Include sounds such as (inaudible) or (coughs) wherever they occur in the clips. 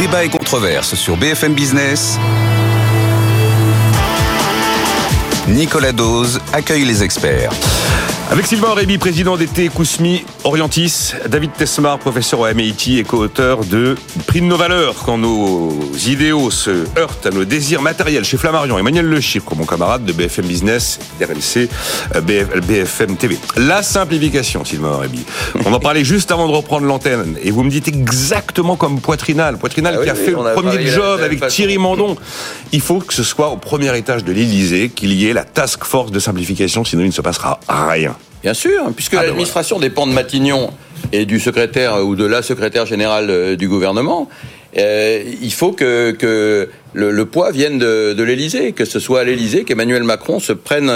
Débat et controverse sur BFM Business. Nicolas Dose accueille les experts. Avec Sylvain Réby, président d'été Kousmi Orientis, David Tesmar, professeur au MIT et co-auteur de Prix de nos valeurs, quand nos idéaux se heurtent à nos désirs matériels chez Flammarion, Emmanuel Le Chypre, mon camarade de BFM Business, RMC, BFM TV. La simplification, Sylvain Réby. On en parlait juste avant de reprendre l'antenne, et vous me dites exactement comme Poitrinal, Poitrinal Ah qui oui, a fait le a premier job avec façon. Thierry Mandon. Il faut que ce soit au premier étage de l'Élysée qu'il y ait la task force de simplification, sinon il ne se passera rien. Bien sûr, puisque Ah, ben l'administration dépend de Matignon et du secrétaire euh, ou de la secrétaire générale euh, du gouvernement. euh, il faut que, que le, le poids vienne de, de l'Élysée, que ce soit à l'Élysée qu'Emmanuel Macron se prenne,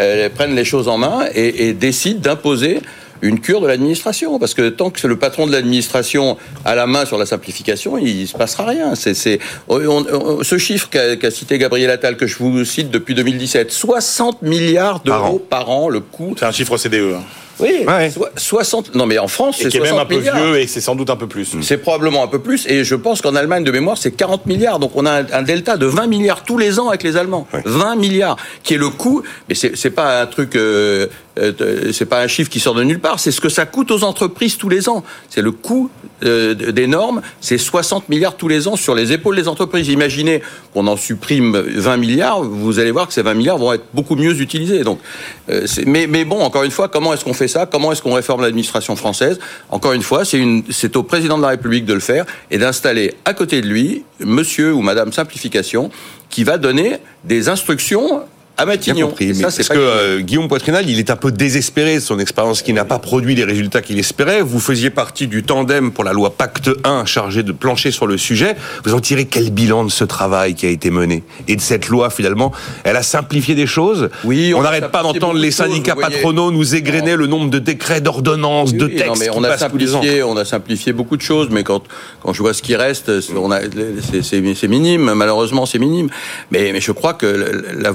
euh, prenne les choses en main et, et décide d'imposer une cure de l'administration, parce que tant que le patron de l'administration a la main sur la simplification, il se passera rien. C'est, ce chiffre qu'a, cité Gabriel Attal, que je vous cite depuis 2017, 60 milliards Par d'euros par an, le coût C'est un chiffre CDE. hein. oui, Ouais. so- 60. Non, mais en France, c'est qui est même 60 un peu milliards. vieux et c'est sans doute un peu plus. C'est probablement un peu plus. Et je pense qu'en Allemagne, de mémoire, c'est 40 milliards. Donc on a un, delta de 20 milliards tous les ans avec les Allemands. 20 milliards, qui est le coût. Mais c'est pas un truc. euh, c'est pas un chiffre qui sort de nulle part. C'est ce que ça coûte aux entreprises tous les ans. C'est le coût euh, des normes. C'est 60 milliards tous les ans sur les épaules des entreprises. Imaginez qu'on en supprime 20 milliards. Vous allez voir que ces 20 milliards vont être beaucoup mieux utilisés. Donc, euh, mais, bon, encore une fois, comment est-ce qu'on fait ça? Comment est-ce qu'on réforme l'administration française? Encore une fois, c'est au président de la République de le faire et d'installer à côté de lui Monsieur ou Madame Simplification qui va donner des instructions à Bien Matignon. compris. Et mais ça, parce que euh, Guillaume Poitrinal, il est un peu désespéré de son expérience qui n'a pas produit les résultats qu'il espérait. Vous faisiez partie du tandem pour la loi Pacte 1 chargé de plancher sur le sujet. Vous en tirez quel bilan de ce travail qui a été mené? Et de cette loi, finalement, elle a simplifié des choses? Oui, on n'arrête pas d'entendre les syndicats patronaux nous égrener le nombre de décrets, d'ordonnances, de Oui, textes non, mais qui on a simplifié, on a simplifié beaucoup de choses, mais quand quand je vois ce qui reste, c'est- on a c'est- c'est c'est minime, malheureusement c'est minime. Mais mais je crois que la- la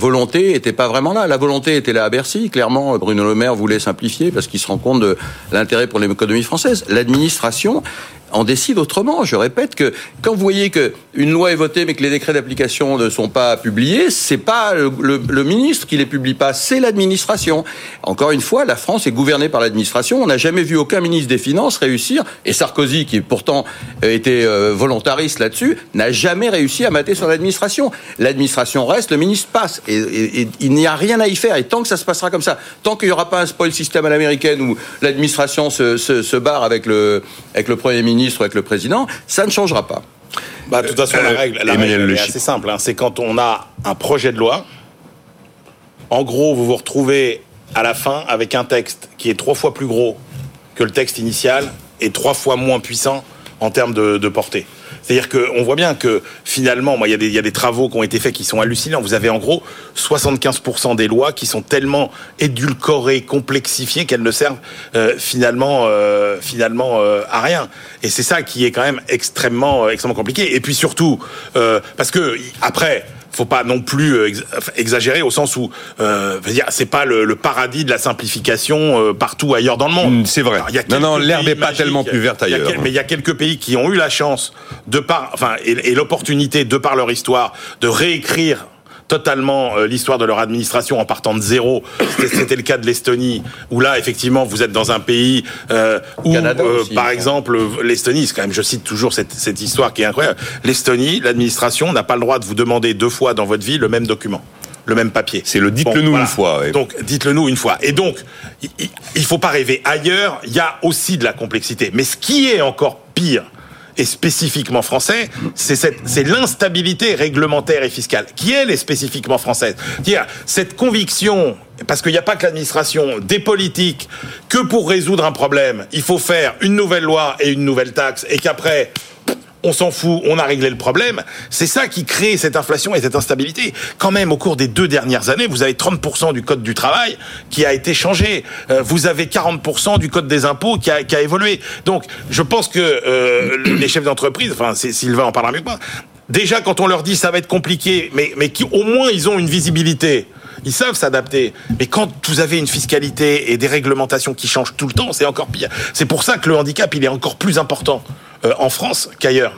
volonté était pas vraiment là. La volonté était là à Bercy. Clairement, Bruno Le Maire voulait simplifier parce qu'il se rend compte de l'intérêt pour l'économie française. L'administration en décide autrement. Je répète que quand vous voyez que une loi est votée mais que les décrets d'application ne sont pas publiés, c'est pas le, ministre qui les publie pas, c'est l'administration. Encore une fois, la France est gouvernée par l'administration. On n'a jamais vu aucun ministre des Finances réussir, et Sarkozy, qui pourtant euh, était euh, volontariste là-dessus, n'a jamais réussi à mater sur l'administration. L'administration reste, le ministre passe, et, il n'y a rien à y faire. Et tant que ça se passera comme ça, tant qu'il n'y aura pas un spoil système à l'américaine où l'administration se, barre avec le premier ministre ou avec le président, ça ne changera pas. Bah, de toute façon, Euh, la règle, la Emmanuel règle est assez simple. hein. C'est quand on a un projet de loi, en gros, vous vous retrouvez à la fin avec un texte qui est trois fois plus gros que le texte initial et trois fois moins puissant en termes de, de portée. C'est-à-dire qu'on voit bien que finalement, il y, a des- travaux qui ont été faits qui sont hallucinants. Vous avez en gros 75% des lois qui sont tellement édulcorées, complexifiées qu'elles ne servent euh, finalement, euh, euh, à rien. Et c'est ça qui est quand même extrêmement, extrêmement compliqué. Et puis surtout, parce que après faut pas non plus euh, ex- exagérer au sens où euh, c'est pas le, le paradis de la simplification euh, partout ailleurs dans le monde. Mm, c'est vrai. Alors, il y a Non, non, l'herbe est pas magiques, tellement plus verte ailleurs. quel- mais il y a quelques pays qui ont eu la chance de par enfin et, et l'opportunité de par leur histoire de réécrire totalement euh, l'histoire de leur administration en partant de zéro. C'était- le cas de l'Estonie, où là, effectivement, vous êtes dans un pays euh, où, euh, aussi, par exemple, l'Estonie, c'est quand même, je cite toujours cette, cette histoire qui est incroyable. L'Estonie, l'administration n'a pas le droit de vous demander deux fois dans votre vie le même document. Le même papier. C'est le dites-le nous une fois, ouais. Donc, dites-le nous une fois. Et donc, il- il- il faut pas rêver. Ailleurs, il y a aussi de la complexité. Mais ce qui est encore pire, et spécifiquement français, c'est l'instabilité réglementaire et fiscale, qui elle est spécifiquement française. C'est-à-dire, cette conviction, parce qu'il n'y a pas que l'administration, des politiques, que pour résoudre un problème, il faut faire une nouvelle loi et une nouvelle taxe, et qu'après, on s'en fout, on a réglé le problème. C'est ça qui crée cette inflation et cette instabilité. Quand même, au cours des deux dernières années, vous avez 30% du code du travail qui a été changé. Euh, vous avez 40% du code des impôts qui a, qui a évolué. Donc, je pense que euh, les chefs d'entreprise, enfin, Sylvain en parlera mieux que moi, déjà quand on leur dit ça va être compliqué, mais, mais qui, au moins ils ont une visibilité. Ils savent s'adapter. Mais quand vous avez une fiscalité et des réglementations qui changent tout le temps, c'est encore pire. C'est pour ça que le handicap, il est encore plus important euh, en France qu'ailleurs.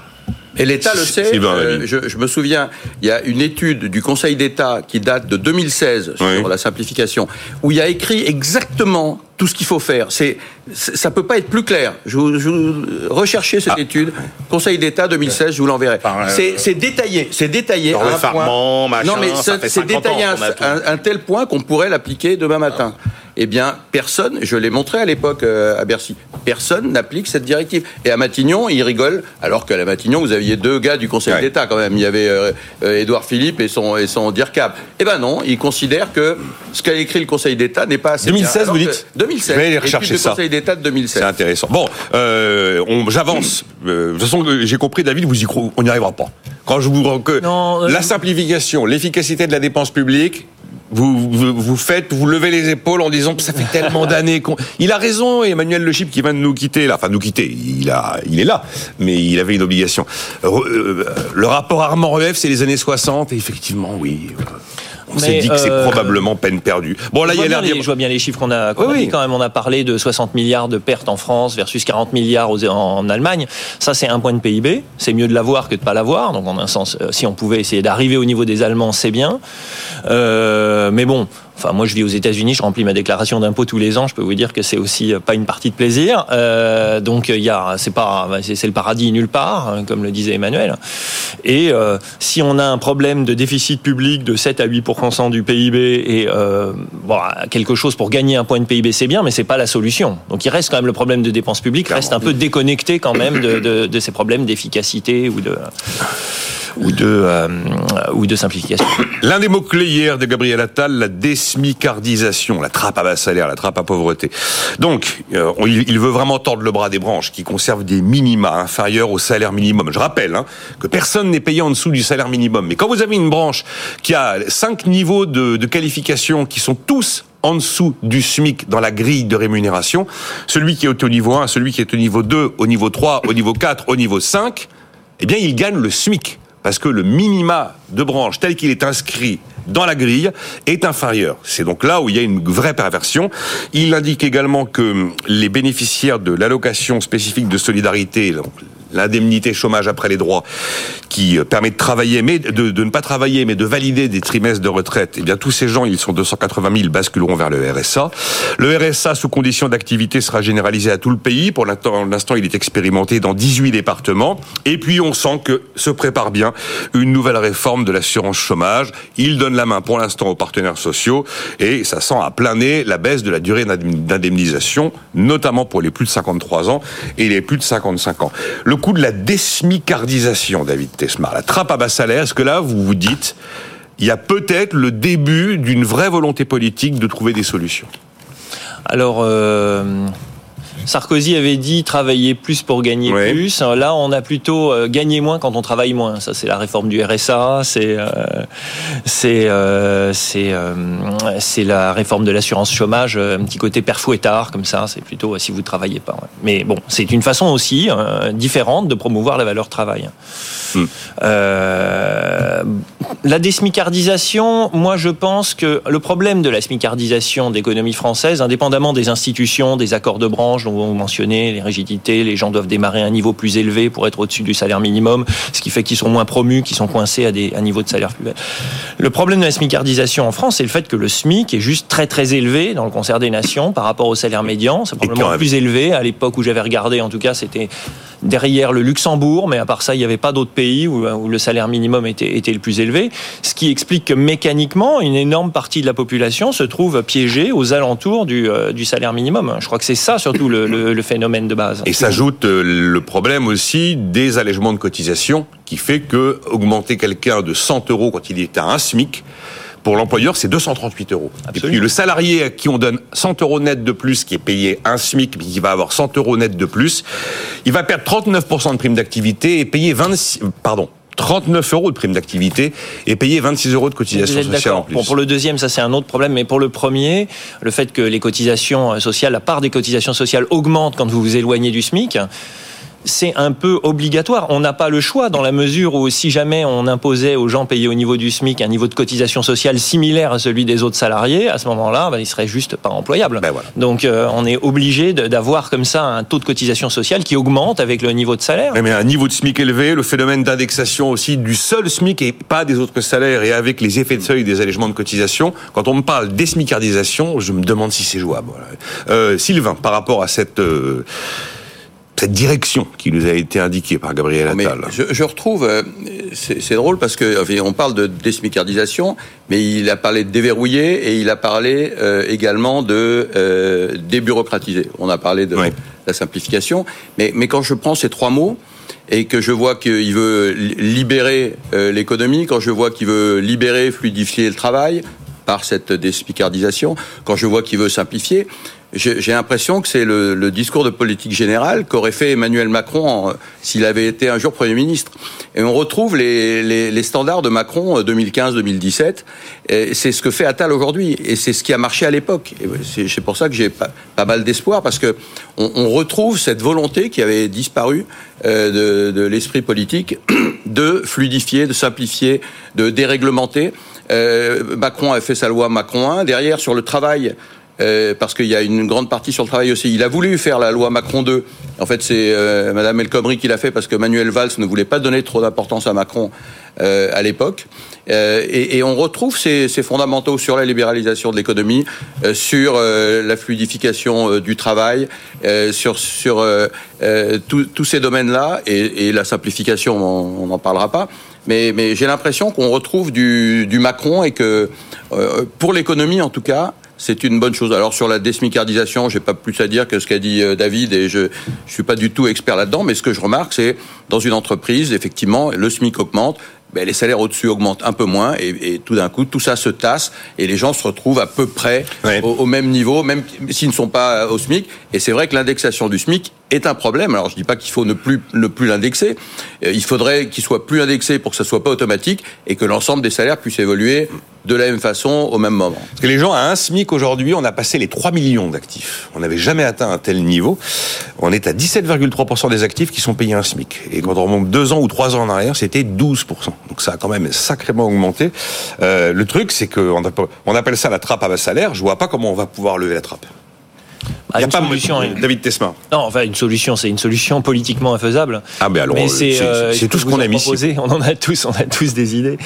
Et l'État le sait. Euh, je, je me souviens, il y a une étude du Conseil d'État qui date de 2016 sur Oui. la simplification, où il y a écrit exactement tout ce qu'il faut faire. C'est, ça peut pas être plus clair. Je vous, je vous- recherchez cette Ah. étude, Conseil d'État 2016, je vous l'enverrai. Euh, c'est, détaillé, c'est détaillé. À le un point. machin, non mais c'est, fait c'est 50 détaillé à un tel point qu'on pourrait l'appliquer demain matin. Eh bien, personne, je l'ai montré à l'époque euh, à Bercy, personne n'applique cette directive. Et à Matignon, ils rigolent, alors qu'à la Matignon, vous aviez deux gars du Conseil Ouais. d'État quand même. Il y avait euh, euh, Édouard Philippe et son, et son DIRCAP. Eh ben non, ils considèrent que ce qu'a écrit le Conseil d'État n'est pas assez 2016, bien. Alors vous dites 2016. Je vais aller rechercher ça. Conseil d'État de 2016. C'est intéressant. Bon, euh, on- j'avance. (clears throat) Euh, de toute façon, j'ai compris, David, vous y on n'y arrivera pas. Quand je vous que Non, euh, la simplification, l'efficacité de la dépense publique. Vous, vous, vous faites, vous levez les épaules en disant que ça fait (laughs) tellement d'années qu'on. Il a raison, Emmanuel Le Chip qui vient de nous quitter là, enfin nous quitter. Il a, il est là, mais il avait une obligation. Euh, le rapport Armand Rueff, c'est les années 60, et effectivement, oui. On s'est dit que c'est euh, probablement peine perdue. Bon là, il y a l'air je vois bien les chiffres qu'on a, Oui, a dit quand même. On a parlé de 60 milliards de pertes en France versus 40 milliards aux- en Allemagne. Ça, c'est un point de PIB. C'est mieux de l'avoir que de pas l'avoir. Donc, en un sens, euh, si on pouvait essayer d'arriver au niveau des Allemands, c'est bien. Euh, mais bon. Enfin, moi, je vis aux États-Unis, je remplis ma déclaration d'impôt tous les ans. Je peux vous dire que c'est aussi euh, pas une partie de plaisir. Euh, donc, il y a, c'est pas, c'est c'est le paradis nulle part, hein, comme le disait Emmanuel. Et euh, si on a un problème de déficit public de 7 à 8% du PIB et euh, bon, quelque chose pour gagner un point de PIB, c'est bien, mais c'est pas la solution. Donc, il reste quand même le problème de dépenses publiques reste un peu déconnecté quand même de, de, de ces problèmes d'efficacité ou de ou de euh, ou de simplification. (coughs) L'un des mots-clés hier de Gabriel Attal, la désmicardisation, la trappe à bas salaire, la trappe à pauvreté. Donc, euh, il veut vraiment tordre le bras des branches qui conservent des minima inférieurs au salaire minimum. Je rappelle hein, que personne n'est payé en dessous du salaire minimum. Mais quand vous avez une branche qui a cinq niveaux de, de qualification qui sont tous en dessous du SMIC dans la grille de rémunération, celui qui est au niveau 1, celui qui est au niveau 2, au niveau 3, au niveau 4, au niveau 5, eh bien, il gagne le SMIC. Parce que le minima de branche tel qu'il est inscrit dans la grille est inférieur. C'est donc là où il y a une vraie perversion. Il indique également que les bénéficiaires de l'allocation spécifique de solidarité, l'indemnité chômage après les droits, qui euh, permet de travailler, mais de, ne pas travailler, mais de valider des trimestres de retraite, eh bien tous ces gens, ils sont 280 000, basculeront vers le RSA. Le RSA, sous condition d'activité, sera généralisé à tout le pays. Pour l'instant, il est expérimenté dans 18 départements. Et puis, on sent que se prépare bien une nouvelle réforme de l'assurance chômage. Il donne la main pour l'instant aux partenaires sociaux et ça sent à plein nez la baisse de la durée d'indemnisation, notamment pour les plus de 53 ans et les plus de 55 ans. Coup de la désmicardisation, David Tesmar, la trappe à bas salaire, est-ce que là, vous vous dites, il y a peut-être le début d'une vraie volonté politique de trouver des solutions? Alors, euh, Sarkozy avait dit travailler plus pour gagner Ouais. plus. Là, on a plutôt euh, gagné moins quand on travaille moins. Ça, c'est la réforme du RSA, c'est euh, c'est euh, c'est c'est la réforme de l'assurance chômage, un petit côté père fouettard comme ça. C'est plutôt si vous travaillez pas. ouais. Mais bon, c'est une façon aussi différente de promouvoir la valeur travail. Hmm. La désmicardisation, moi je pense que le problème de la smicardisation d'économie française, indépendamment des institutions, des accords de branche dont vous mentionnez, les rigidités, les gens doivent démarrer à un niveau plus élevé pour être au-dessus du salaire minimum, ce qui fait qu'ils sont moins promus, qu'ils sont coincés à des à un niveau de salaire plus bas. Le problème de la smicardisation en France, c'est le fait que le SMIC est juste très très élevé dans le concert des nations par rapport au salaire médian. C'est probablement plus élevé. À l'époque où j'avais regardé, en tout cas, c'était derrière le Luxembourg, mais à part ça, il n'y avait pas d'autres pays où, le salaire minimum était, le plus élevé. Ce qui explique que mécaniquement, une énorme partie de la population se trouve piégée aux alentours du, euh, salaire minimum. Je crois que c'est ça surtout le, phénomène de base. Et s'ajoute euh, le problème aussi des allègements de cotisation qui fait que augmenter quelqu'un de 100 euros quand il est à un SMIC, pour l'employeur, c'est 238 euros. Et puis le salarié à qui on donne 100 euros net de plus, qui est payé un SMIC, mais qui va avoir 100 euros net de plus, il va perdre 39% de prime d'activité et payer 26, pardon, 39 euros de prime d'activité et payer 26 euros de cotisation sociale en plus. Bon, pour le deuxième, ça c'est un autre problème, mais pour le premier, le fait que les cotisations sociales, la part des cotisations sociales augmente quand vous vous éloignez du SMIC, c'est un peu obligatoire. On n'a pas le choix dans la mesure où si jamais on imposait aux gens payés au niveau du SMIC un niveau de cotisation sociale similaire à celui des autres salariés, à ce moment-là, ben, ils seraient juste pas employables. Ben voilà. Donc euh, on est obligé d'avoir comme ça un taux de cotisation sociale qui augmente avec le niveau de salaire. Ouais, Mais un niveau de SMIC élevé, le phénomène d'indexation aussi du seul SMIC et pas des autres salaires et avec les effets de seuil des allégements de cotisation, quand on me parle d'esmicardisation, je me demande si c'est jouable. Voilà. Euh, Sylvain, par rapport à cette, euh, cette direction qui nous a été indiquée par Gabriel Attal. je, je retrouve, euh, c'est drôle parce que enfin, on parle de désmicardisation, mais il a parlé de déverrouiller et il a parlé euh, également de euh, débureaucratiser. On a parlé de la simplification, mais, mais quand je prends ces trois mots et que je vois qu'il veut li- libérer l'économie, quand je vois qu'il veut libérer, fluidifier le travail par cette désmicardisation, quand je vois qu'il veut simplifier, j'ai l'impression que c'est le, discours de politique générale qu'aurait fait Emmanuel Macron s'il avait été un jour Premier ministre. Et on retrouve les, standards de Macron euh, 2015-2017. Et C'est ce que fait Attal aujourd'hui. Et c'est ce qui a marché à l'époque. C'est pour ça que j'ai pas, pas mal d'espoir, parce que on, retrouve cette volonté qui avait disparu euh, de, de l'esprit politique (clears throat) de fluidifier, de simplifier, de déréglementer. Euh, Macron a fait sa loi Macron 1. Derrière, sur le travail, euh, parce qu'il y a une grande partie sur le travail aussi. Il a voulu faire la loi Macron 2. En fait, c'est euh, Madame El Khomri qui l'a fait parce que Manuel Valls ne voulait pas donner trop d'importance à Macron euh, à l'époque. Euh, et, on retrouve ces, fondamentaux sur la libéralisation de l'économie, sur la fluidification du travail, sur tous ces domaines-là et, la simplification, on n'en parlera pas. Mais, j'ai l'impression qu'on retrouve du, Macron et que pour l'économie en tout cas, c'est une bonne chose. Alors sur la désmicardisation, j'ai pas plus à dire que ce qu'a dit euh, David et je je suis pas du tout expert là-dedans, mais ce que je remarque c'est dans une entreprise, effectivement, le SMIC augmente, ben, les salaires au-dessus augmentent un peu moins et, et tout d'un coup tout ça se tasse et les gens se retrouvent à peu près Ouais. au, au même niveau, même s'ils ne sont pas au SMIC. Et c'est vrai que l'indexation du SMIC est un problème. Alors je dis pas qu'il faut ne plus ne plus l'indexer. Euh, Il faudrait qu'il soit plus indexé pour que ça soit pas automatique et que l'ensemble des salaires puissent évoluer de la même façon au même moment. Parce que les gens à un SMIC aujourd'hui, on a passé les 3 millions d'actifs. On n'avait jamais atteint un tel niveau. On est à 17,3% des actifs qui sont payés un SMIC. Et quand on remonte deux ans ou trois ans en arrière, c'était 12%. Donc ça a quand même sacrément augmenté. Euh, le truc, c'est qu'on appelle, on appelle ça la trappe à bas salaire. Je vois pas comment on va pouvoir lever la trappe. Ah, Il y a une pas solution. David Tesma. Non, enfin une solution, c'est une solution politiquement infaisable. Ah, mais alors, euh, c'est- euh, tout ce qu'on a mis ici. proposer. On en a tous, on a tous des idées.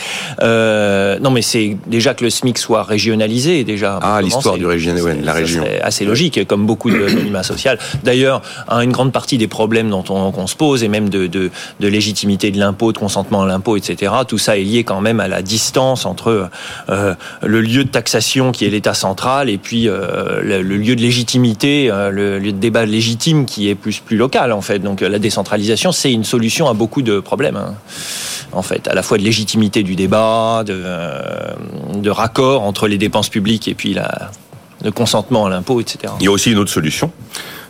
Euh, non, mais c'est déjà que le SMIC soit régionalisé déjà. Ah, l'histoire du région- ouais, la région. assez logique, comme beaucoup de (clears throat) minima social. D'ailleurs, hein, une grande partie des problèmes dont on, qu'on se pose et même de, de, de légitimité de l'impôt, de consentement à l'impôt, etc. Tout ça est lié quand même à la distance entre euh, le lieu de taxation qui est l'État central et puis le, le lieu de légitimité, euh, le de débat légitime qui est plus plus local en fait. Donc euh, la décentralisation, c'est une solution à beaucoup de problèmes. hein, en fait, à la fois de légitimité du débat, de, euh, raccord entre les dépenses publiques et puis le consentement à l'impôt, etc. Il y a aussi une autre solution.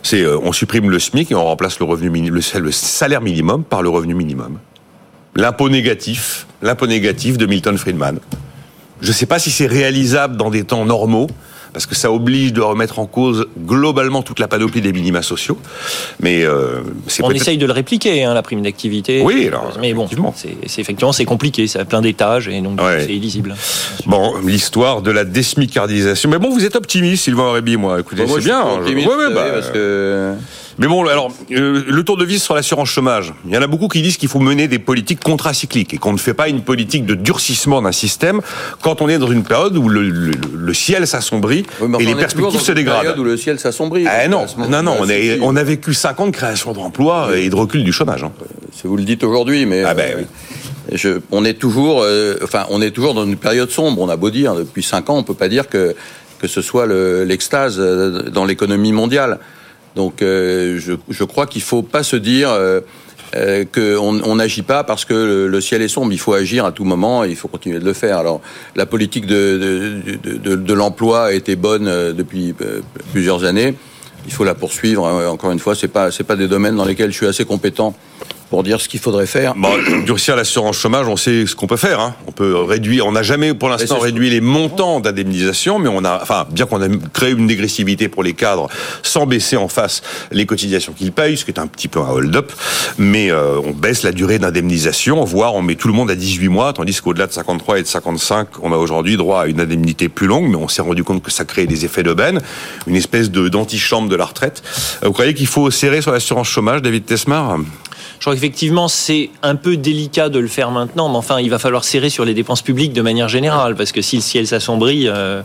C'est euh, on supprime le SMIC et on remplace le le, le salaire minimum par le revenu minimum. L'impôt négatif, l'impôt négatif de Milton Friedman. Je ne sais pas si c'est réalisable dans des temps normaux, parce que ça oblige de remettre en cause globalement toute la panoplie des minima sociaux. Mais euh, On essaye de le répliquer, hein, la prime d'activité. Oui, alors, mais bon, effectivement. c'est effectivement c'est compliqué, ça a plein d'étages et donc Ouais. c'est illisible. Bon, l'histoire de la désmicardisation. Mais bon, vous êtes optimiste, Sylvain Aurébi, moi. Écoutez, Bon, moi, c'est je bien. optimiste, Ouais, ouais, bah, parce que Mais bon, alors, euh, le tour de vis sur l'assurance chômage. Il y en a beaucoup qui disent qu'il faut mener des politiques contracycliques et qu'on ne fait pas une politique de durcissement d'un système quand on est dans une période où le, le- le ciel s'assombrit Oui, et les on perspectives dans se une dégradent. période où le ciel s'assombrit. Ah non, non, non, on, si, est- on a vécu 5 ans de création d'emplois et de recul du chômage. hein. Si vous le dites aujourd'hui, mais Ah ben euh, oui. je- on est toujours, euh, enfin, on est toujours dans une période sombre. On a beau dire depuis cinq ans, on peut pas dire que que ce soit le- l'extase euh, dans l'économie mondiale. Donc, euh, je, crois qu'il faut pas se dire euh, euh, qu'on on n'agit pas parce que le, ciel est sombre. Il faut agir à tout moment et il faut continuer de le faire. Alors, la politique de, de, de, l'emploi a été bonne depuis plusieurs années. Il faut la poursuivre. Euh, Encore une fois, c'est pas c'est pas des domaines dans lesquels je suis assez compétent pour dire ce qu'il faudrait faire. Bon, (coughs) durcir l'assurance chômage, on sait ce qu'on peut faire. Hein. On peut réduire. On n'a jamais, pour l'instant, réduit les montants d'indemnisation, mais on a, enfin, bien qu'on a créé une dégressivité pour les cadres, sans baisser en face les cotisations qu'ils payent, ce qui est un petit peu un hold-up, mais euh, on baisse la durée d'indemnisation, voire on met tout le monde à 18 mois, tandis qu'au-delà de 53 et de 55, on a aujourd'hui droit à une indemnité plus longue, mais on s'est rendu compte que ça crée des effets d'aubaine, une espèce de d'antichambre de la retraite. Euh, vous croyez qu'il faut serrer sur l'assurance chômage, David Tesmar je crois qu'effectivement, c'est un peu délicat de le faire maintenant, mais enfin, il va falloir serrer sur les dépenses publiques de manière générale, parce que si le ciel s'assombrit, euh,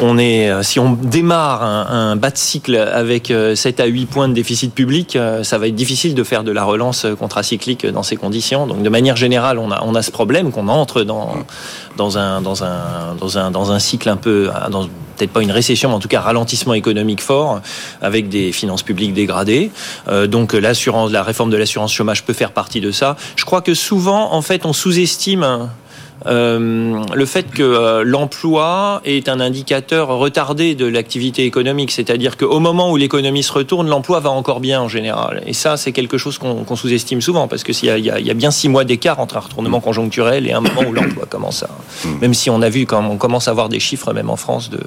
on est, euh, si on démarre un, bas de cycle avec 7 euh, à 8 points de déficit public, ça va être difficile de faire de la relance contracyclique dans ces conditions. Donc, de manière générale, on a, on a ce problème qu'on entre dans, dans un, dans un, dans un, dans un cycle un peu, dans, peut-être pas une récession, mais en tout cas ralentissement économique fort, avec des finances publiques dégradées. Euh, donc l'assurance, la réforme de l'assurance chômage peut faire partie de ça. Je crois que souvent, en fait, on sous-estime euh, le fait que euh, l'emploi est un indicateur retardé de l'activité économique, c'est-à-dire qu'au moment où l'économie se retourne, l'emploi va encore bien en général. Et ça, c'est quelque chose qu'on sous-estime souvent, parce que s'il y, y, a bien six mois d'écart entre un retournement conjoncturel et un moment où l'emploi commence à... Même si on a vu, quand on commence à voir des chiffres, même en France, de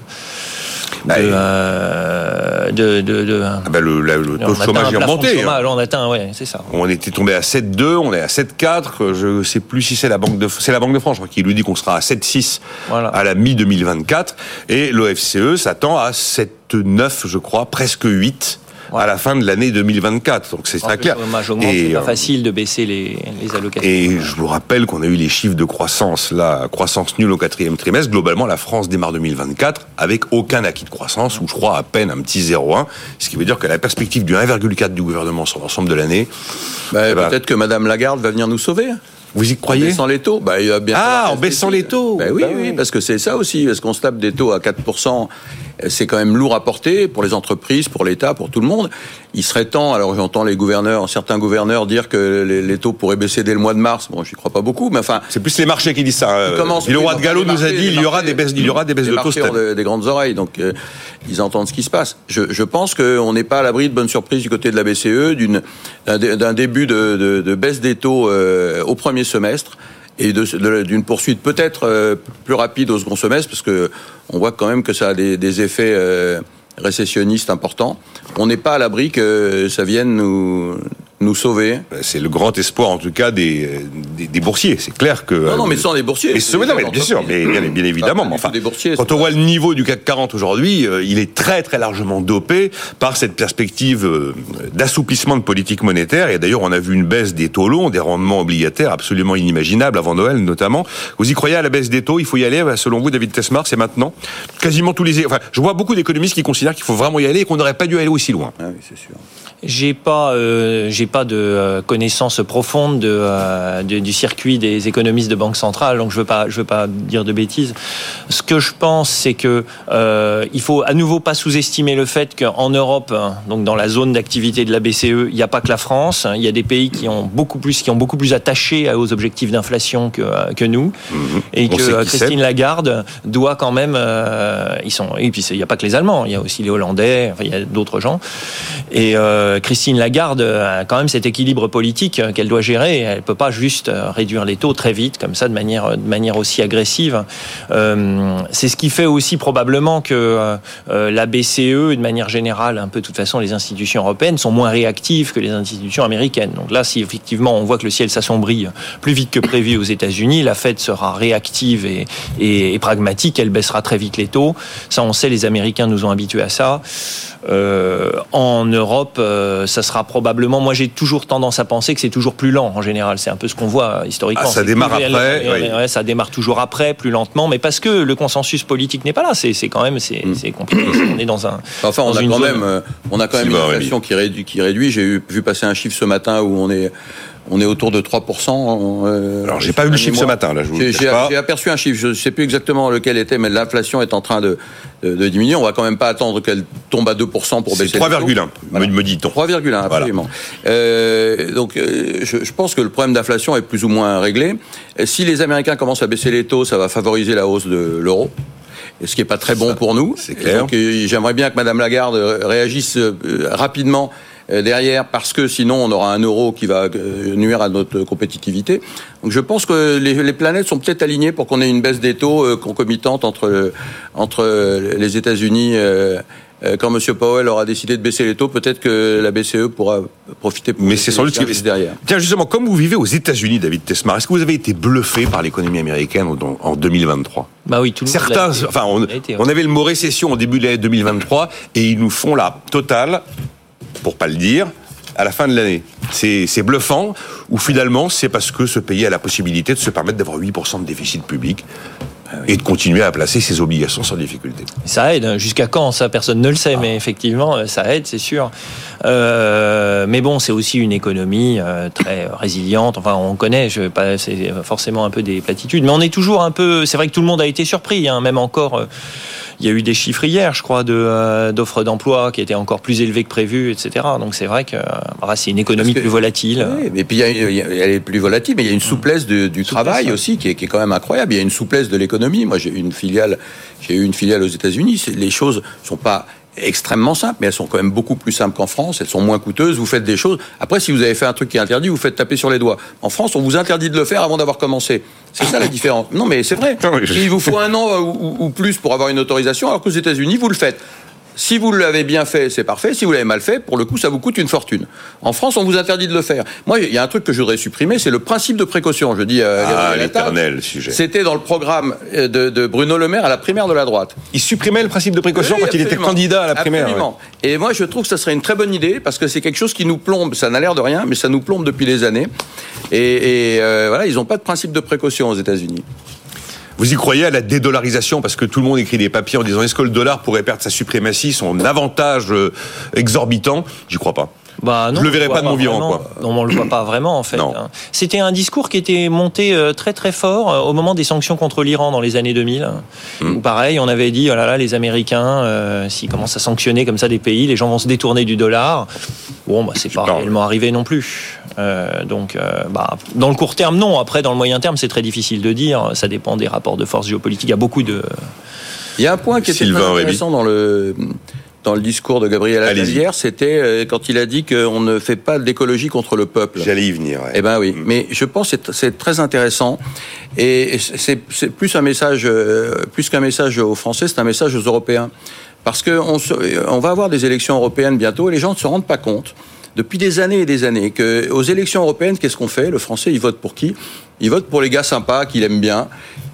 bah, euh, de, de, de, ah bah, le, le, taux de chômage est remonté. Hein. On atteint, ouais, c'est ça. On était tombé à 7,2, on est à 7,4. Je ne sais plus si c'est la banque de, c'est la banque de France, je crois, qui lui dit qu'on sera à 7,6 voilà. à la mi 2024, et l'OFCE s'attend à 7,9, je crois, presque 8 à la fin de l'année 2024. Donc c'est très clair. Et c'est pas euh, facile de baisser les, les allocations. Et je vous rappelle qu'on a eu les chiffres de croissance, la croissance nulle au quatrième trimestre. Globalement, la France démarre 2024 avec aucun acquis de croissance, ou je crois à peine un petit 0,1, ce qui veut dire que la perspective du 1,4 du gouvernement sur l'ensemble de l'année. Bah, eh ben, peut-être que Madame Lagarde va venir nous sauver. Vous y croyez En baissant les taux bah, il bien Ah, en baissant les taux bah, oui, bah oui, parce que c'est ça aussi, parce qu'on se tape des taux à 4% c'est quand même lourd à porter pour les entreprises, pour l'État, pour tout le monde. Il serait temps, alors j'entends les gouverneurs, certains gouverneurs dire que les, taux pourraient baisser dès le mois de mars. Bon, j'y crois pas beaucoup, mais enfin. C'est plus les marchés qui disent ça. Euh, le roi de Gallo nous a dit il y aura des baisses, il y aura des baisses de taux. des grandes oreilles, donc euh, ils entendent ce qui se passe. Je, je pense qu'on n'est pas à l'abri de bonnes surprises du côté de la BCE, d'une d'un début de, de, de, baisse des taux euh, au premier semestre et d'une poursuite peut-être euh, plus rapide au second semestre, parce que on voit quand même que ça a des, des effets euh, récessionnistes importants. On n'est pas à l'abri que ça vienne nous nous sauver. C'est le grand espoir, en tout cas, des, des, boursiers. C'est clair que. Non, non, mais sans les boursiers. Mais, non, mais bien sûr, mais bien, bien évidemment. Mais enfin, des boursiers, quand on voit le niveau du CAC 40 aujourd'hui, euh, il est très, très largement dopé par cette perspective euh, d'assouplissement de politique monétaire. Et d'ailleurs, on a vu une baisse des taux longs, des rendements obligataires absolument inimaginables avant Noël, notamment. Vous y croyez à la baisse des taux? Il faut y aller, selon vous, David Tesmar, c'est maintenant? Quasiment tous les. Enfin, je vois beaucoup d'économistes qui considèrent qu'il faut vraiment y aller et qu'on n'aurait pas dû aller aussi loin. Ah oui, c'est sûr. J'ai pas, euh, j'ai pas de euh, connaissance profonde euh, de, du circuit des économistes de banque centrale, donc je veux pas, je veux pas dire de bêtises. Ce que je pense, c'est que euh, il faut à nouveau pas sous-estimer le fait qu'en Europe, donc dans la zone d'activité de la BCE, il n'y a pas que la France. Hein, il y a des pays qui ont beaucoup plus, qui ont beaucoup plus attaché aux objectifs d'inflation que, que nous, mhm. et que Christine Lagarde doit quand même. ils sont, et puis il n'y a pas que les Allemands, il y a aussi les Hollandais, enfin, il y a d'autres gens, et euh, Christine Lagarde a quand même cet équilibre politique qu'elle doit gérer. Elle peut pas juste euh, réduire les taux très vite comme ça de manière de manière aussi agressive. Euh, c'est ce qui fait aussi probablement que la BCE, de manière générale, un peu de toute façon, les institutions européennes sont moins réactives que les institutions américaines. Donc là, si effectivement on voit que le ciel s'assombrit plus vite que prévu aux États-Unis, la Fed sera réactive et, pragmatique. Elle baissera très vite les taux. Ça, on sait, les Américains nous ont habitués à ça. Euh, en Europe, euh, ça sera probablement. Moi, j'ai toujours tendance à penser que c'est toujours plus lent en général. C'est un peu ce qu'on voit historiquement. Ah, ça démarre après. ça démarre toujours après, plus lentement, mais parce que le consensus politique n'est pas là. C'est quand même c'est mm. compliqué. on est dans un. Enfin, on a, quand même, euh, on a quand même une inflation qui réduit. Qui réduit. J'ai vu passer un chiffre ce matin où on est on est autour de 3%. Euh, Alors, j'ai pas eu le chiffre ce matin, là, je vous J'ai aperçu un chiffre, je ne sais plus exactement lequel était, mais l'inflation est en train de, de, diminuer. On va quand même pas attendre qu'elle tombe à 2% pour baisser. 3,1, me dit-on. 3,1, absolument. Euh, donc, euh, je, je, pense que le problème d'inflation est plus ou moins réglé. Si les Américains commencent à baisser les taux, ça va favoriser la hausse de l'euro ce qui est pas très bon pour nous. C'est clair. J'aimerais bien que Madame Lagarde réagisse rapidement derrière, parce que sinon on aura un euro qui va euh, nuire à notre compétitivité. Donc je pense que les, les planètes sont peut-être alignées pour qu'on ait une baisse des taux euh, concomitante entre, entre les États-Unis. Euh, euh, quand M. Powell aura décidé de baisser les taux, peut-être que la BCE pourra profiter. Pour Mais c'est sans doute ce qui derrière. Tiens, justement, comme vous vivez aux États-Unis, David Tesmar, est-ce que vous avez été bluffé par l'économie américaine en- en 2023 Bah oui, tout le monde Certains, enfin, on, l'a été, ouais. on avait le mot récession au début de l'année 2023 et ils nous font la totale, pour pas le dire, à la fin de l'année. C'est bluffant ou finalement c'est parce que ce pays a la possibilité de se permettre d'avoir 8% de déficit public et de continuer à placer ses obligations sans difficulté. Ça aide. hein. Jusqu'à quand Ça, personne ne le sait, mais effectivement, euh, ça aide, c'est sûr. Euh, mais bon, c'est aussi une économie euh, très résiliente. Enfin, on connaît. Je, pas, c'est forcément un peu des platitudes, mais on est toujours un peu. C'est vrai que tout le monde a été surpris, hein, même encore. euh, il y a eu des chiffres hier, je crois, de euh, d'offres d'emploi qui étaient encore plus élevés que prévu, etc. Donc c'est vrai que euh, c'est une économie que- plus volatile. Oui, et puis il y a- elle est plus volatile, mais il y a une souplesse de- du travail ouais. aussi qui est, qui est quand même incroyable. Il y a une souplesse de l'économie. Moi, j'ai eu une filiale, j'ai eu une filiale aux États-Unis. Les choses sont pas extrêmement simples, mais elles sont quand même beaucoup plus simples qu'en France. Elles sont moins coûteuses. Vous faites des choses. Après, si vous avez fait un truc qui est interdit, vous faites taper sur les doigts. En France, on vous interdit de le faire avant d'avoir commencé. C'est ça la (coughs) différence. Non, mais c'est vrai. Je- Il vous faut un an ou, ou- ou plus pour avoir une autorisation, alors qu'aux États-Unis, vous le faites. Si vous l'avez bien fait, c'est parfait. Si vous l'avez mal fait, pour le coup, ça vous coûte une fortune. En France, on vous interdit de le faire. Moi, il y a un truc que je voudrais supprimer, c'est le principe de précaution. Je dis à Ah, l'éternel sujet. C'était dans le programme euh, de, de Bruno Le Maire à la primaire de la droite. Il supprimait le principe de précaution Oui, quand il était absolument. candidat à la primaire. Absolument. Et moi, je trouve que ça serait une très bonne idée parce que c'est quelque chose qui nous plombe. Ça n'a l'air de rien, mais ça nous plombe depuis des années. Et, et, euh, voilà, ils n'ont pas de principe de précaution aux États-Unis. Vous y croyez à la dédollarisation? Parce que tout le monde écrit des papiers en disant est-ce que le dollar pourrait perdre sa suprématie, son avantage euh, exorbitant? J'y crois pas. Bah, Je le verrai pas de mon vivant, quoi. Non, on le voit pas vraiment en fait. Non. hein. C'était un discours qui était monté euh, très très fort euh, au moment des sanctions contre l'Iran dans les années 2000. Hmm. Où pareil, on avait dit oh là là, les Américains, euh, s'ils commencent à sanctionner comme ça des pays, les gens vont se détourner du dollar. Bon, bah c'est pas Non. réellement arrivé non plus. Euh, donc, euh, bah, dans le court terme, non. Après, dans le moyen terme, c'est très difficile de dire. Ça dépend des rapports de force géopolitiques. Il y a beaucoup de Il y a un point qui très Aurébi. intéressant dans le dans le discours de Gabriel Attal hier, c'était euh, quand il a dit qu'on ne fait pas d'écologie contre le peuple. J'allais y venir. ouais. Eh ben oui, mais je pense que c'est- très intéressant et c'est plus un message, euh, plus qu'un message aux Français, c'est un message aux Européens, parce que on, se- on va avoir des élections européennes bientôt et les gens ne se rendent pas compte depuis des années et des années que aux élections européennes, qu'est-ce qu'on fait? Le Français, il vote pour qui? Il vote pour les gars sympas qu'il aime bien.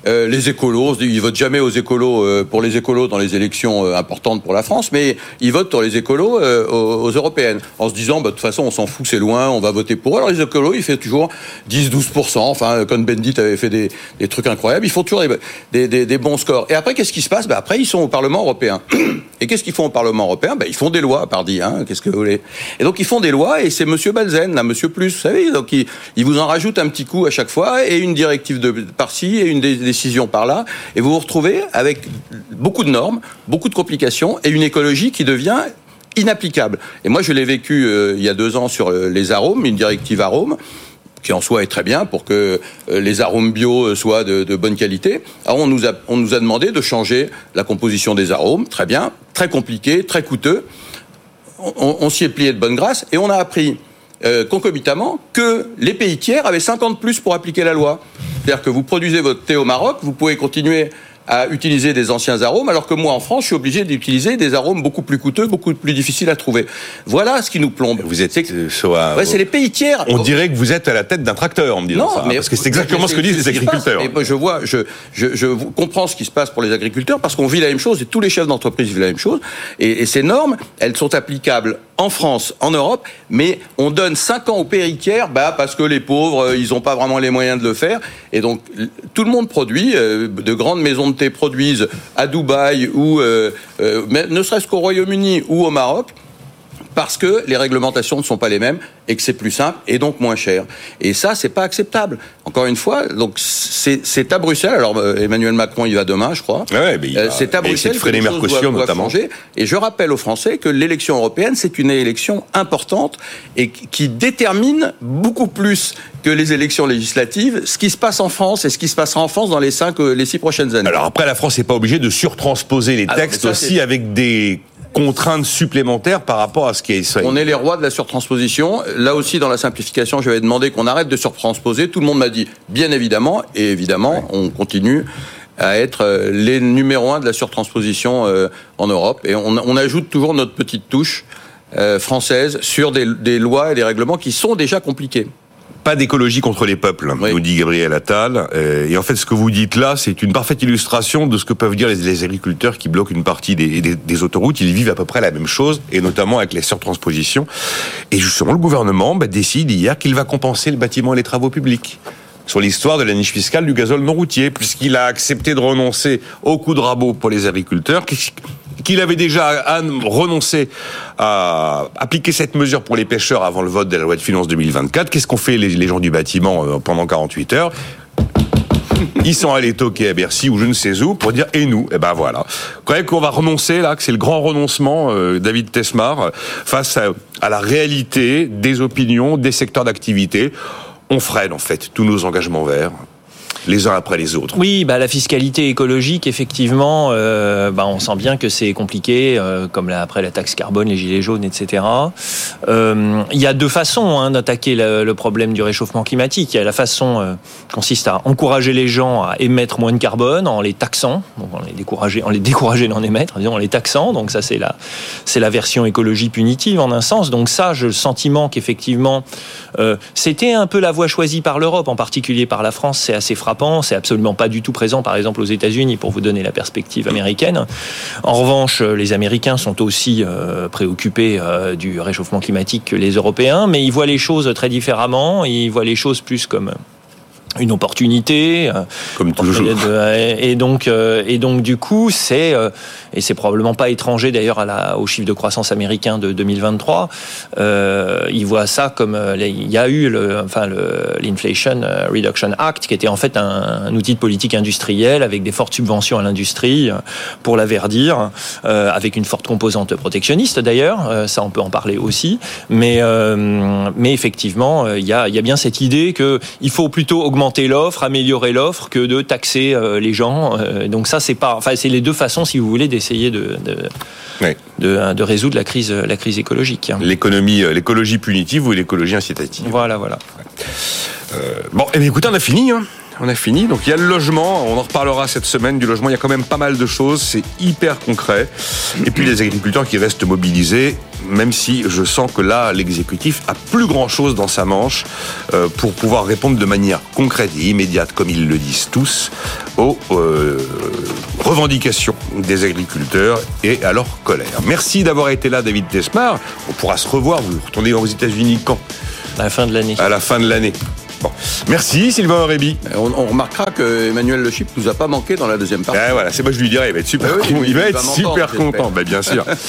Euh, les écolos, ils votent jamais aux écolos euh, pour les écolos dans les élections euh, importantes pour la France, mais ils votent pour les écolos euh, aux, européennes, en se disant bah, de toute façon on s'en fout, c'est loin, on va voter pour eux. Alors les écolos, ils font toujours 10-12%. Enfin, Cohn Bendit avait fait des, des trucs incroyables. Ils font toujours des, des- des- des bons scores. Et après, qu'est-ce qui se passe? Bah, Après, ils sont au Parlement européen. (clears throat) Et qu'est-ce qu'ils font au Parlement européen? Bah, Ils font des lois, pardi. Hein, qu'est-ce que vous voulez Et donc ils font des lois, et c'est Monsieur Balzen, là, Monsieur Plus, vous savez. Donc ils, vous en rajoutent un petit coup à chaque fois, et une directive de par-ci, et une dé- décision par-là, et vous vous retrouvez avec beaucoup de normes, beaucoup de complications, et une écologie qui devient inapplicable. Et moi, je l'ai vécu euh, il y a deux ans sur euh, les arômes, une directive arômes qui en soi est très bien pour que euh, les arômes bio soient de, bonne qualité. Alors on nous, a, on nous a demandé de changer la composition des arômes, très bien, très compliqué, très coûteux. On- on s'y est plié de bonne grâce et on a appris euh, concomitamment que les pays tiers avaient 50 plus pour appliquer la loi. C'est-à-dire que vous produisez votre thé au Maroc, vous pouvez continuer à utiliser des anciens arômes, alors que moi, en France, je suis obligé d'utiliser des arômes beaucoup plus coûteux, beaucoup plus difficiles à trouver. Voilà ce qui nous plombe. Vous êtes euh, Ouais, c'est les pays tiers. On dirait que vous êtes à la tête d'un tracteur en me disant ça, hein, parce que c'est exactement ce que disent les agriculteurs. Et je vois, je, je, je comprends ce qui se passe pour les agriculteurs parce qu'on vit la même chose et tous les chefs d'entreprise vivent la même chose. Et, et ces normes, elles sont applicables en France, en Europe, mais on donne 5 ans aux pays tiers bah, parce que les pauvres, euh, ils n'ont pas vraiment les moyens de le faire. Et donc, tout le monde produit, euh, de grandes maisons de produisent à Dubaï ou euh, euh, ne serait-ce qu'au Royaume-Uni ou au Maroc parce que les réglementations ne sont pas les mêmes et que c'est plus simple et donc moins cher. Et ça, c'est pas acceptable. Encore une fois, donc c'est à Bruxelles. Alors euh, Emmanuel Macron, il va demain, je crois. Ouais, Euh, c'est à Bruxelles de que les Mercosur, doivent- notamment. Et je rappelle aux Français que l'élection européenne, c'est une élection importante et qui- détermine beaucoup plus que les élections législatives ce qui se passe en France et ce qui se passera en France dans les cinq, euh, les six prochaines années. Alors après, la France n'est pas obligée de surtransposer les Ah textes ça, aussi avec des contrainte supplémentaire par rapport à ce qui est On est les rois de la surtransposition. Là aussi, dans la simplification, j'avais demandé qu'on arrête de surtransposer. Tout le monde m'a dit, bien évidemment, et évidemment, on continue à être euh, les numéros un de la surtransposition euh, en Europe. Et on, on ajoute toujours notre petite touche euh, française sur des, des lois et des règlements qui sont déjà compliqués pas d'écologie contre les peuples, oui. nous dit Gabriel Attal. Euh, et en fait, ce que vous dites là, c'est une parfaite illustration de ce que peuvent dire les, les agriculteurs qui bloquent une partie des, des, des, autoroutes. Ils vivent à peu près la même chose, et notamment avec les surtranspositions. Et justement, le gouvernement bah, décide hier qu'il va compenser le bâtiment et les travaux publics sur l'histoire de la niche fiscale du gazole non routier, puisqu'il a accepté de renoncer au coup de rabot pour les agriculteurs, qu'il avait déjà renoncé à appliquer cette mesure pour les pêcheurs avant le vote de la loi de finances 2024. Qu'est-ce qu'ont fait les, gens du bâtiment euh, pendant 48 heures? Ils sont allés toquer à Bercy ou je ne sais où pour dire et nous? Et eh ben voilà. Croyez qu'on va renoncer là, que c'est le grand renoncement, euh, David Tesmar, face à, à la réalité des opinions, des secteurs d'activité? On freine en fait tous nos engagements verts les uns après les autres. Oui, bah, la fiscalité écologique, effectivement, euh, bah, on sent bien que c'est compliqué, euh, comme là, après la taxe carbone, les gilets jaunes, etc. Euh, il y a deux façons hein, d'attaquer le, problème du réchauffement climatique. Il y a la façon euh, consiste à encourager les gens à émettre moins de carbone en les taxant, donc en les décourager, en les décourager d'en émettre, en les taxant. Donc ça, c'est la, c'est la version écologie punitive en un sens. Donc ça, j'ai le sentiment qu'effectivement, c'était un peu la voie choisie par l'Europe, en particulier par la France. C'est assez c'est absolument pas du tout présent, par exemple, aux États-Unis, pour vous donner la perspective américaine. En revanche, les Américains sont aussi euh, préoccupés euh, du réchauffement climatique que les Européens, mais ils voient les choses très différemment. Ils voient les choses plus comme une opportunité euh, comme toujours. et donc euh, et donc du coup c'est euh, et c'est probablement pas étranger d'ailleurs à la au chiffre de croissance américain de 2023 euh, ils voient ça comme il y a eu le enfin le l'inflation reduction act qui était en fait un, un, outil de politique industrielle avec des fortes subventions à l'industrie pour la verdir euh, avec une forte composante protectionniste d'ailleurs ça on peut en parler aussi. Mais mais effectivement il y a il y a bien cette idée que il faut plutôt augmenter augmenter l'offre, améliorer l'offre, que de taxer euh, les gens. Euh, donc ça, c'est pas, enfin, c'est les deux façons, si vous voulez, d'essayer de, de, oui. de, de, résoudre la crise, la crise écologique. L'économie, euh, l'écologie punitive ou l'écologie incitative? Voilà, voilà. Euh, bon, eh bien, écoutez, on a fini. Hein on a fini. Donc il y a le logement, on en reparlera cette semaine du logement. Il y a quand même pas mal de choses, c'est hyper concret. Et puis les agriculteurs qui restent mobilisés, même si je sens que là, l'exécutif a plus grand-chose dans sa manche euh, pour pouvoir répondre de manière concrète et immédiate, comme ils le disent tous, aux euh, revendications des agriculteurs et à leur colère. Merci d'avoir été là, David Tesmar. On pourra se revoir. Vous retournez aux États-Unis quand? À la fin de l'année. À la fin de l'année. Bon. Merci Sylvain Aurébi. On, on, remarquera que Emmanuel Le Chip nous a pas manqué dans la deuxième partie. Ah, voilà, c'est moi je lui dirais, il va être super, ah oui, il, il, va être super content, bah, bien sûr. (laughs)